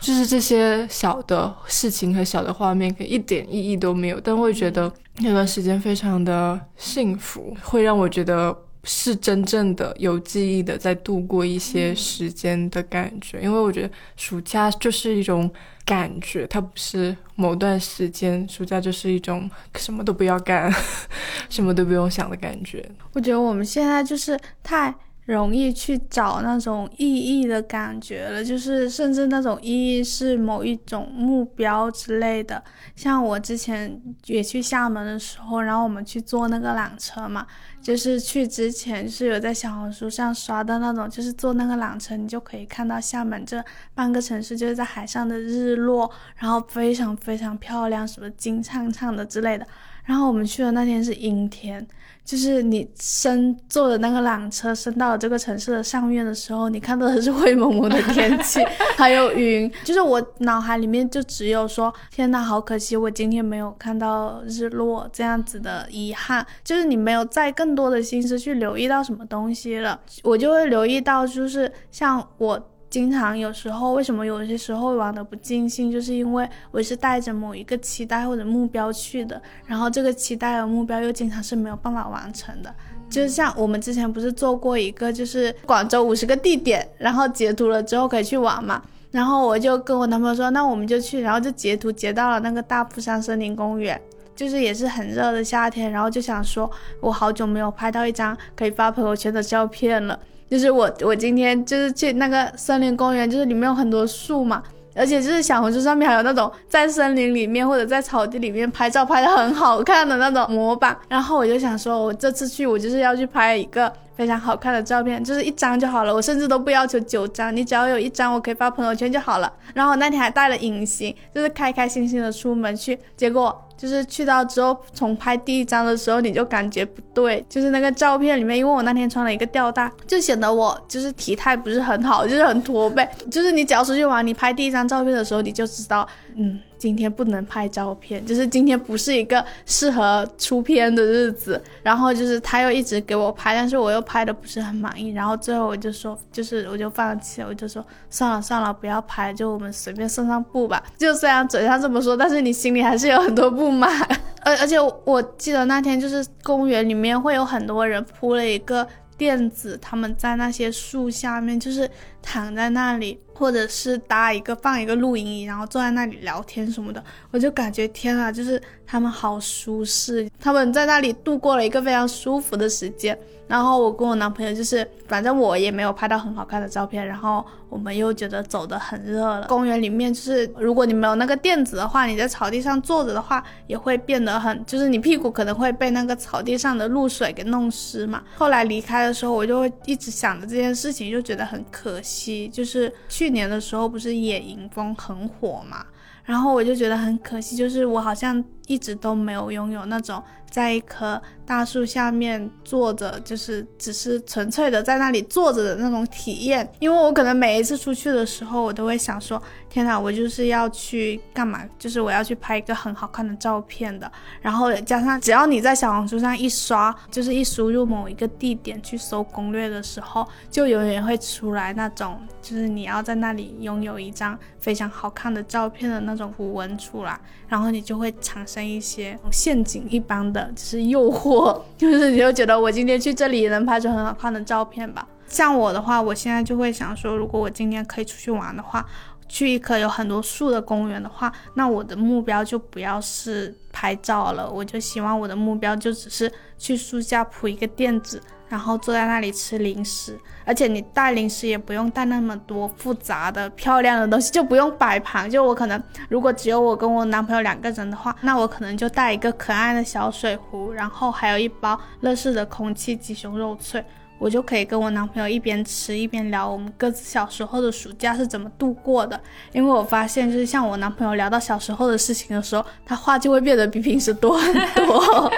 [SPEAKER 1] 就是这些小的事情和小的画面，可一点意义都没有，但会觉得那段时间非常的幸福，会让我觉得是真正的有记忆的在度过一些时间的感觉。因为我觉得暑假就是一种感觉，它不是某段时间，暑假就是一种什么都不要干，什么都不用想的感觉。
[SPEAKER 2] 我觉得我们现在就是太。容易去找那种意义的感觉了，就是甚至那种意义是某一种目标之类的。像我之前也去厦门的时候，然后我们去坐那个缆车嘛，就是去之前是有在小红书上刷的那种，就是坐那个缆车，你就可以看到厦门这半个城市就是在海上的日落，然后非常非常漂亮，什么金灿灿的之类的。然后我们去的那天是阴天。就是你升坐的那个缆车升到了这个城市的上面的时候，你看到的是灰蒙蒙的天气，还有云。就是我脑海里面就只有说，天呐，好可惜，我今天没有看到日落这样子的遗憾。就是你没有再更多的心思去留意到什么东西了，我就会留意到，就是像我。经常有时候，为什么有些时候玩的不尽兴，就是因为我是带着某一个期待或者目标去的，然后这个期待和目标又经常是没有办法完成的。就像我们之前不是做过一个，就是广州五十个地点，然后截图了之后可以去玩嘛。然后我就跟我男朋友说，那我们就去，然后就截图截到了那个大富山森林公园，就是也是很热的夏天，然后就想说，我好久没有拍到一张可以发朋友圈的照片了。就是我，我今天就是去那个森林公园，就是里面有很多树嘛，而且就是小红书上面还有那种在森林里面或者在草地里面拍照拍的很好看的那种模板。然后我就想说，我这次去我就是要去拍一个非常好看的照片，就是一张就好了，我甚至都不要求九张，你只要有一张我可以发朋友圈就好了。然后那天还带了隐形，就是开开心心的出门去，结果。就是去到之后，从拍第一张的时候，你就感觉不对，就是那个照片里面，因为我那天穿了一个吊带，就显得我就是体态不是很好，就是很驼背。就是你只要出去玩，你拍第一张照片的时候，你就知道，嗯。今天不能拍照片，就是今天不是一个适合出片的日子。然后就是他又一直给我拍，但是我又拍的不是很满意。然后最后我就说，就是我就放弃了，我就说算了算了，不要拍，就我们随便散散步吧。就虽然嘴上这么说，但是你心里还是有很多不满。而而且我记得那天就是公园里面会有很多人铺了一个垫子，他们在那些树下面就是躺在那里，或者是搭一个放一个露营椅，然后坐在那里聊天什么的，我就感觉天啊，就是他们好舒适，他们在那里度过了一个非常舒服的时间。然后我跟我男朋友就是，反正我也没有拍到很好看的照片，然后我们又觉得走得很热了。公园里面就是，如果你没有那个垫子的话，你在草地上坐着的话，也会变得很，就是你屁股可能会被那个草地上的露水给弄湿嘛。后来离开的时候，我就会一直想着这件事情，就觉得很可惜。就是去年的时候不是野营风很火嘛，然后我就觉得很可惜，就是我好像一直都没有拥有那种。在一棵大树下面坐着，就是只是纯粹的在那里坐着的那种体验。因为我可能每一次出去的时候，我都会想说：天哪，我就是要去干嘛？就是我要去拍一个很好看的照片的。然后加上，只要你在小红书上一刷，就是一输入某一个地点去搜攻略的时候，就永远会出来那种，就是你要在那里拥有一张非常好看的照片的那种图文出来，然后你就会产生一些陷阱一般的。就是诱惑，就是你就觉得我今天去这里能拍出很好看的照片吧。像我的话，我现在就会想说，如果我今天可以出去玩的话，去一棵有很多树的公园的话，那我的目标就不要是拍照了，我就希望我的目标就只是去树下铺一个垫子。然后坐在那里吃零食，而且你带零食也不用带那么多复杂的、漂亮的东西，就不用摆盘。就我可能，如果只有我跟我男朋友两个人的话，那我可能就带一个可爱的小水壶，然后还有一包乐事的空气鸡胸肉脆。我就可以跟我男朋友一边吃一边聊我们各自小时候的暑假是怎么度过的，因为我发现就是像我男朋友聊到小时候的事情的时候，他话就会变得比平时多很多。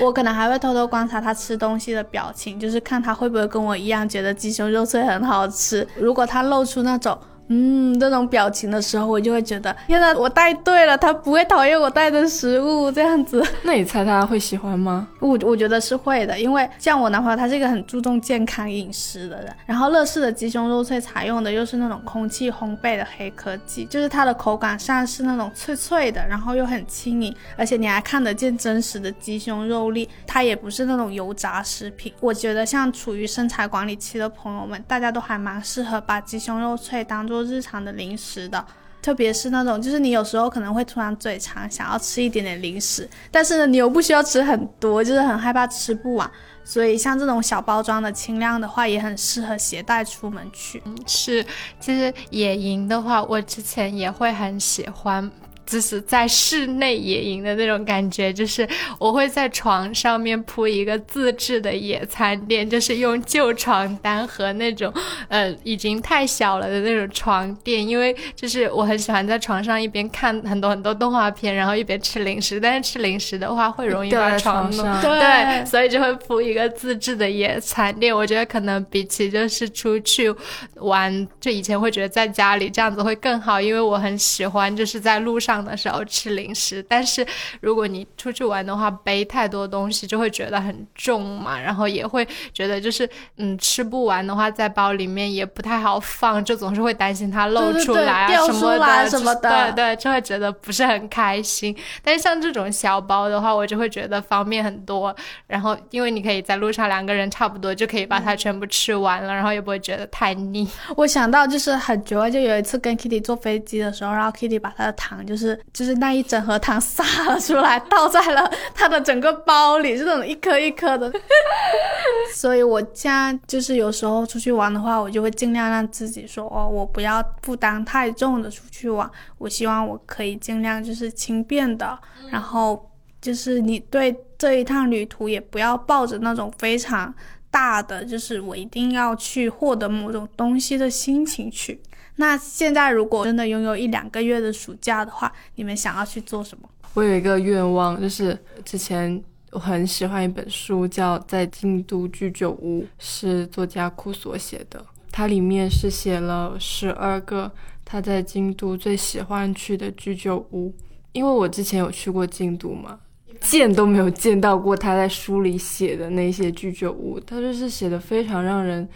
[SPEAKER 2] 我可能还会偷偷观察他吃东西的表情，就是看他会不会跟我一样觉得鸡胸肉脆很好吃。如果他露出那种。嗯，这种表情的时候，我就会觉得，天呐，我带对了，他不会讨厌我带的食物这样子。
[SPEAKER 1] 那你猜他会喜欢吗？
[SPEAKER 2] 我我觉得是会的，因为像我男朋友，他是一个很注重健康饮食的人。然后乐事的鸡胸肉脆采用的又是那种空气烘焙的黑科技，就是它的口感上是那种脆脆的，然后又很轻盈，而且你还看得见真实的鸡胸肉粒，它也不是那种油炸食品。我觉得像处于身材管理期的朋友们，大家都还蛮适合把鸡胸肉脆当做。做日常的零食的，特别是那种，就是你有时候可能会突然嘴馋，想要吃一点点零食，但是呢，你又不需要吃很多，就是很害怕吃不完，所以像这种小包装的轻量的话，也很适合携带出门去。
[SPEAKER 3] 是，其实野营的话，我之前也会很喜欢。就是在室内野营的那种感觉，就是我会在床上面铺一个自制的野餐垫，就是用旧床单和那种，呃，已经太小了的那种床垫，因为就是我很喜欢在床上一边看很多很多动画片，然后一边吃零食，但是吃零食的话会容易把床弄对，所以就会铺一个自制的野餐垫。我觉得可能比起就是出去玩，就以前会觉得在家里这样子会更好，因为我很喜欢就是在路上。的时候吃零食，但是如果你出去玩的话，背太多东西就会觉得很重嘛，然后也会觉得就是嗯吃不完的话，在包里面也不太好放，就总是会担心它漏出来啊什么的，
[SPEAKER 2] 什么的，
[SPEAKER 3] 对对，就会觉得不是很开心。但是像这种小包的话，我就会觉得方便很多，然后因为你可以在路上两个人差不多就可以把它全部吃完了，然后也不会觉得太腻。
[SPEAKER 2] 我想到就是很绝，就有一次跟 Kitty 坐飞机的时候，然后 Kitty 把他的糖就是。是，就是那一整盒糖撒了出来，倒在了他的整个包里，是那种一颗一颗的。所以，我现在就是有时候出去玩的话，我就会尽量让自己说，哦，我不要负担太重的出去玩。我希望我可以尽量就是轻便的，然后就是你对这一趟旅途也不要抱着那种非常大的，就是我一定要去获得某种东西的心情去。那现在如果真的拥有一两个月的暑假的话，你们想要去做什么？
[SPEAKER 1] 我有一个愿望，就是之前我很喜欢一本书，叫《在京都居酒屋》，是作家库所写的。它里面是写了十二个他在京都最喜欢去的居酒屋。因为我之前有去过京都嘛，见都没有见到过他在书里写的那些居酒屋，他就是写的非常让人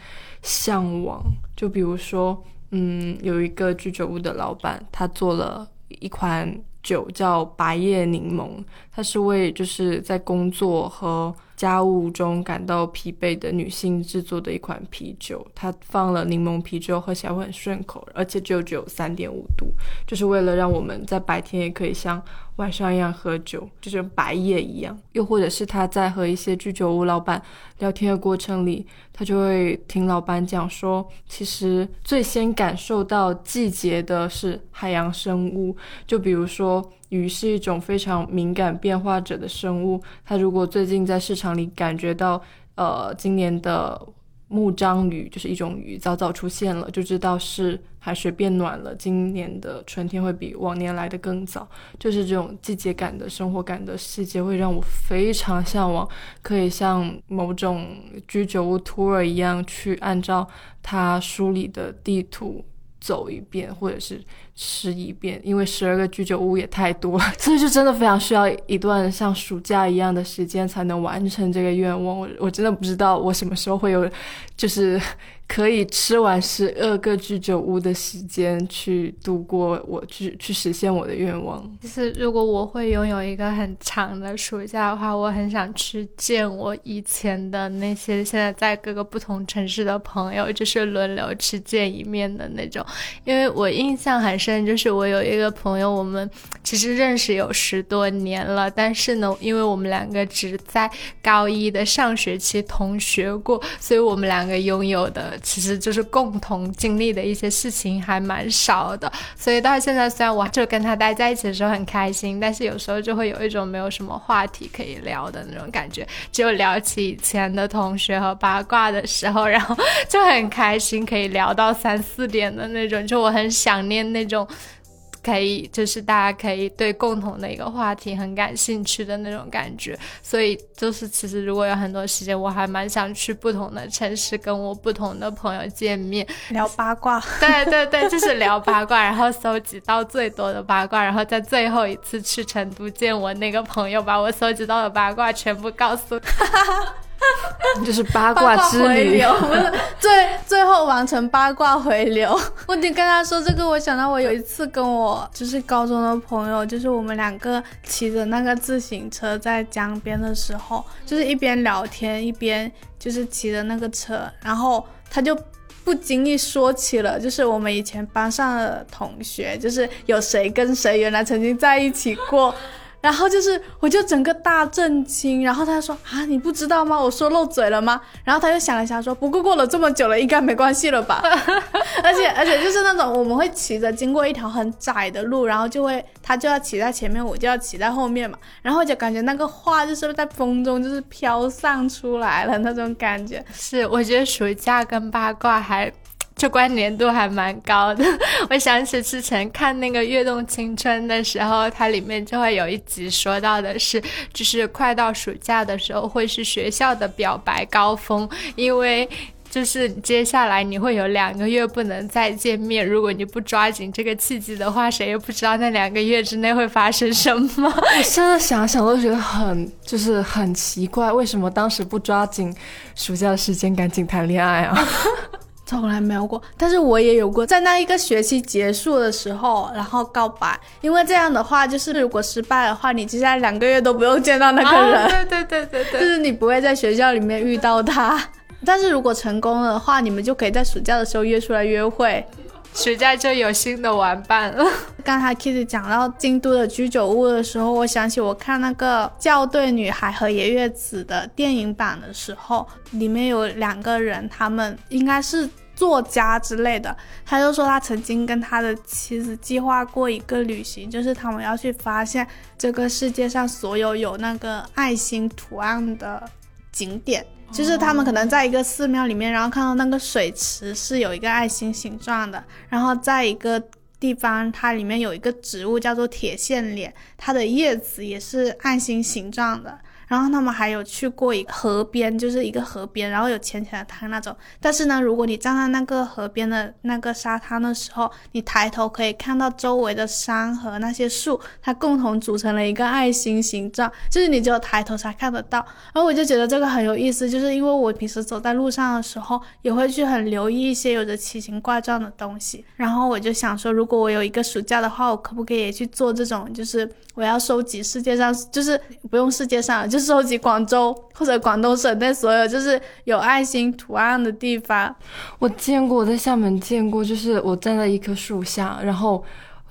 [SPEAKER 1] 向往。就比如说。嗯，有一个居酒屋的老板，他做了一款酒叫白叶柠檬，它是为就是在工作和家务中感到疲惫的女性制作的一款啤酒。它放了柠檬啤酒，喝起来会很顺口，而且只有只有三点五度，就是为了让我们在白天也可以像晚上一样喝酒，就像白夜一样。又或者是他在和一些居酒屋老板聊天的过程里，他就会听老板讲说，其实最先感受到季节的是海洋生物，就比如说。鱼是一种非常敏感变化者的生物，它如果最近在市场里感觉到，呃，今年的木章鱼就是一种鱼早早出现了，就知道是海水变暖了，今年的春天会比往年来的更早。就是这种季节感的生活感的细节，会让我非常向往，可以像某种居酒屋 tour 一样，去按照它书里的地图走一遍，或者是。吃一遍，因为十二个居酒屋也太多了，所以就真的非常需要一段像暑假一样的时间才能完成这个愿望。我我真的不知道我什么时候会有，就是。可以吃完十二个居酒屋的时间去度过，我去去实现我的愿望。
[SPEAKER 3] 其实，如果我会拥有一个很长的暑假的话，我很想去见我以前的那些现在在各个不同城市的朋友，就是轮流去见一面的那种。因为我印象很深，就是我有一个朋友，我们其实认识有十多年了，但是呢，因为我们两个只在高一的上学期同学过，所以我们两个拥有的。其实就是共同经历的一些事情还蛮少的，所以到现在虽然我就跟他待在一起的时候很开心，但是有时候就会有一种没有什么话题可以聊的那种感觉，只有聊起以前的同学和八卦的时候，然后就很开心，可以聊到三四点的那种，就我很想念那种。可以，就是大家可以对共同的一个话题很感兴趣的那种感觉，所以就是其实如果有很多时间，我还蛮想去不同的城市，跟我不同的朋友见面
[SPEAKER 2] 聊八卦。
[SPEAKER 3] 对对对，就是聊八卦，然后搜集到最多的八卦，然后在最后一次去成都见我那个朋友，把我搜集到的八卦全部告诉。
[SPEAKER 1] 就是八卦之旅，
[SPEAKER 2] 不是最最后完成八卦回流。我得跟他说这个，我想到我有一次跟我就是高中的朋友，就是我们两个骑着那个自行车在江边的时候，就是一边聊天一边就是骑着那个车，然后他就不经意说起了，就是我们以前班上的同学，就是有谁跟谁原来曾经在一起过。然后就是，我就整个大震惊。然后他说：“啊，你不知道吗？我说漏嘴了吗？”然后他又想了想说：“不过过了这么久了，应该没关系了吧？” 而且而且就是那种我们会骑着经过一条很窄的路，然后就会他就要骑在前面，我就要骑在后面嘛。然后就感觉那个话就是在风中就是飘散出来了那种感觉。
[SPEAKER 3] 是，我觉得暑假跟八卦还。就关联度还蛮高的。我想起之前看那个《跃动青春》的时候，它里面就会有一集说到的是，就是快到暑假的时候会是学校的表白高峰，因为就是接下来你会有两个月不能再见面，如果你不抓紧这个契机的话，谁也不知道那两个月之内会发生什么。
[SPEAKER 1] 我现在想想都觉得很就是很奇怪，为什么当时不抓紧暑假的时间赶紧谈恋爱啊？
[SPEAKER 2] 从来没有过，但是我也有过，在那一个学期结束的时候，然后告白，因为这样的话，就是如果失败的话，你接下来两个月都不用见到那个人，
[SPEAKER 3] 对对对对对，
[SPEAKER 2] 就是你不会在学校里面遇到他，但是如果成功的话，你们就可以在暑假的时候约出来约会。
[SPEAKER 3] 暑假就有新的玩伴了。
[SPEAKER 2] 刚才 Kitty 讲到京都的居酒屋的时候，我想起我看那个《校对女孩和野月子》的电影版的时候，里面有两个人，他们应该是作家之类的。他就说他曾经跟他的妻子计划过一个旅行，就是他们要去发现这个世界上所有有那个爱心图案的景点。就是他们可能在一个寺庙里面，然后看到那个水池是有一个爱心形状的，然后在一个地方，它里面有一个植物叫做铁线莲，它的叶子也是爱心形状的。然后他们还有去过一个河边，就是一个河边，然后有浅浅的滩那种。但是呢，如果你站在那个河边的那个沙滩的时候，你抬头可以看到周围的山和那些树，它共同组成了一个爱心形状，就是你只有抬头才看得到。然后我就觉得这个很有意思，就是因为我平时走在路上的时候，也会去很留意一些有着奇形怪状的东西。然后我就想说，如果我有一个暑假的话，我可不可以也去做这种，就是我要收集世界上，就是不用世界上，就收集广州或者广东省内所有就是有爱心图案的地方。
[SPEAKER 1] 我见过，我在厦门见过，就是我站在一棵树下，然后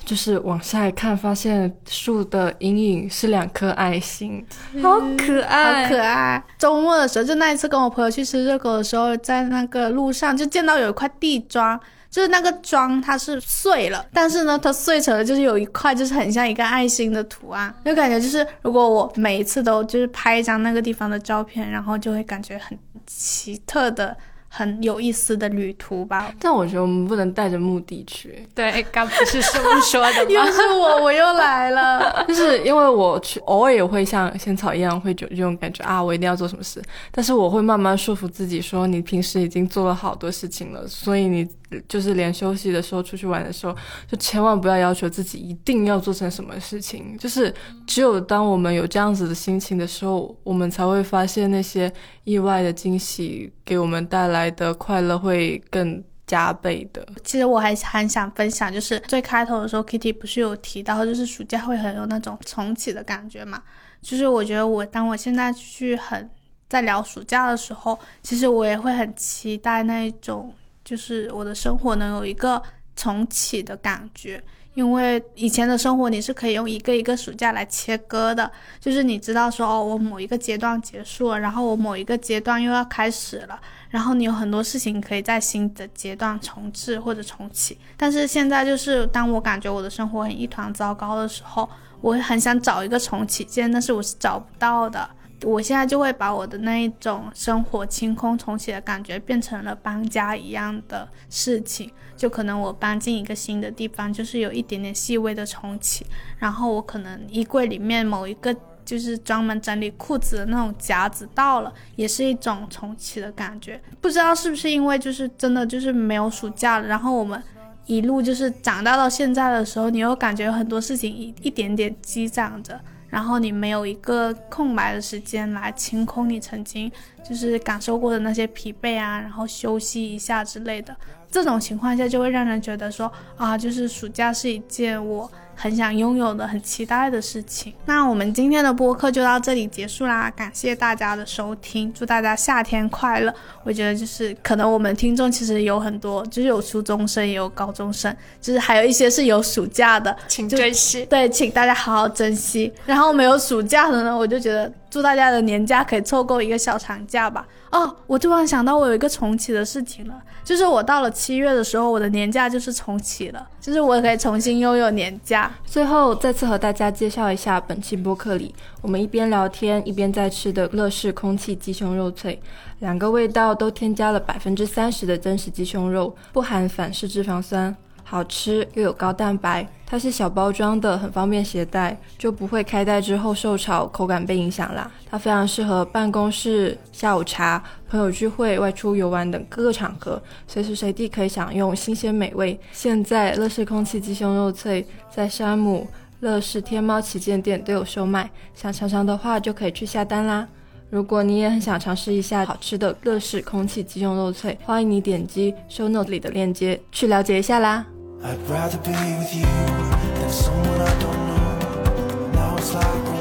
[SPEAKER 1] 就是往下一看，发现树的阴影是两颗爱心，好可爱，
[SPEAKER 2] 好可爱。周末的时候，就那一次跟我朋友去吃热狗的时候，在那个路上就见到有一块地砖。就是那个妆它是碎了，但是呢，它碎成了就是有一块就是很像一个爱心的图案，就感觉就是如果我每一次都就是拍一张那个地方的照片，然后就会感觉很奇特的。很有意思的旅途吧，
[SPEAKER 1] 但我觉得我们不能带着目的去。
[SPEAKER 3] 对，刚不是师傅说的吗？
[SPEAKER 2] 又是我，我又来了。
[SPEAKER 1] 就是因为我去，偶尔也会像仙草一样，会有这种感觉啊，我一定要做什么事。但是我会慢慢说服自己，说你平时已经做了好多事情了，所以你就是连休息的时候、出去玩的时候，就千万不要要求自己一定要做成什么事情。就是只有当我们有这样子的心情的时候，我们才会发现那些意外的惊喜给我们带来。的快乐会更加倍的。
[SPEAKER 2] 其实我还很想分享，就是最开头的时候，Kitty 不是有提到，就是暑假会很有那种重启的感觉嘛？就是我觉得我当我现在去很在聊暑假的时候，其实我也会很期待那一种，就是我的生活能有一个重启的感觉。因为以前的生活你是可以用一个一个暑假来切割的，就是你知道说哦，我某一个阶段结束了，然后我某一个阶段又要开始了，然后你有很多事情可以在新的阶段重置或者重启。但是现在就是当我感觉我的生活很一团糟糕的时候，我很想找一个重启键，但是我是找不到的。我现在就会把我的那一种生活清空重启的感觉变成了搬家一样的事情，就可能我搬进一个新的地方，就是有一点点细微的重启。然后我可能衣柜里面某一个就是专门整理裤子的那种夹子到了，也是一种重启的感觉。不知道是不是因为就是真的就是没有暑假了，然后我们一路就是长大到现在的时候，你又感觉有很多事情一一点点积攒着。然后你没有一个空白的时间来清空你曾经就是感受过的那些疲惫啊，然后休息一下之类的，这种情况下就会让人觉得说啊，就是暑假是一件我。很想拥有的、很期待的事情。那我们今天的播客就到这里结束啦，感谢大家的收听，祝大家夏天快乐。我觉得就是可能我们听众其实有很多，就是有初中生，也有高中生，就是还有一些是有暑假的，
[SPEAKER 3] 请珍惜。
[SPEAKER 2] 对，请大家好好珍惜。然后没有暑假的呢，我就觉得。祝大家的年假可以凑够一个小长假吧！哦，我突然想到，我有一个重启的事情了，就是我到了七月的时候，我的年假就是重启了，就是我可以重新拥有年假。
[SPEAKER 1] 最后再次和大家介绍一下本期播客里，我们一边聊天一边在吃的乐事空气鸡胸肉脆，两个味道都添加了百分之三十的真实鸡胸肉，不含反式脂肪酸。好吃又有高蛋白，它是小包装的，很方便携带，就不会开袋之后受潮，口感被影响啦。它非常适合办公室、下午茶、朋友聚会、外出游玩等各个场合，随时随地可以享用新鲜美味。现在乐事空气鸡胸肉脆在山姆、乐事天猫旗舰店都有售卖，想尝尝的话就可以去下单啦。如果你也很想尝试一下好吃的乐事空气鸡胸肉脆，欢迎你点击 show note 里的链接去了解一下啦。I'd rather be with you than someone I don't know. Now it's like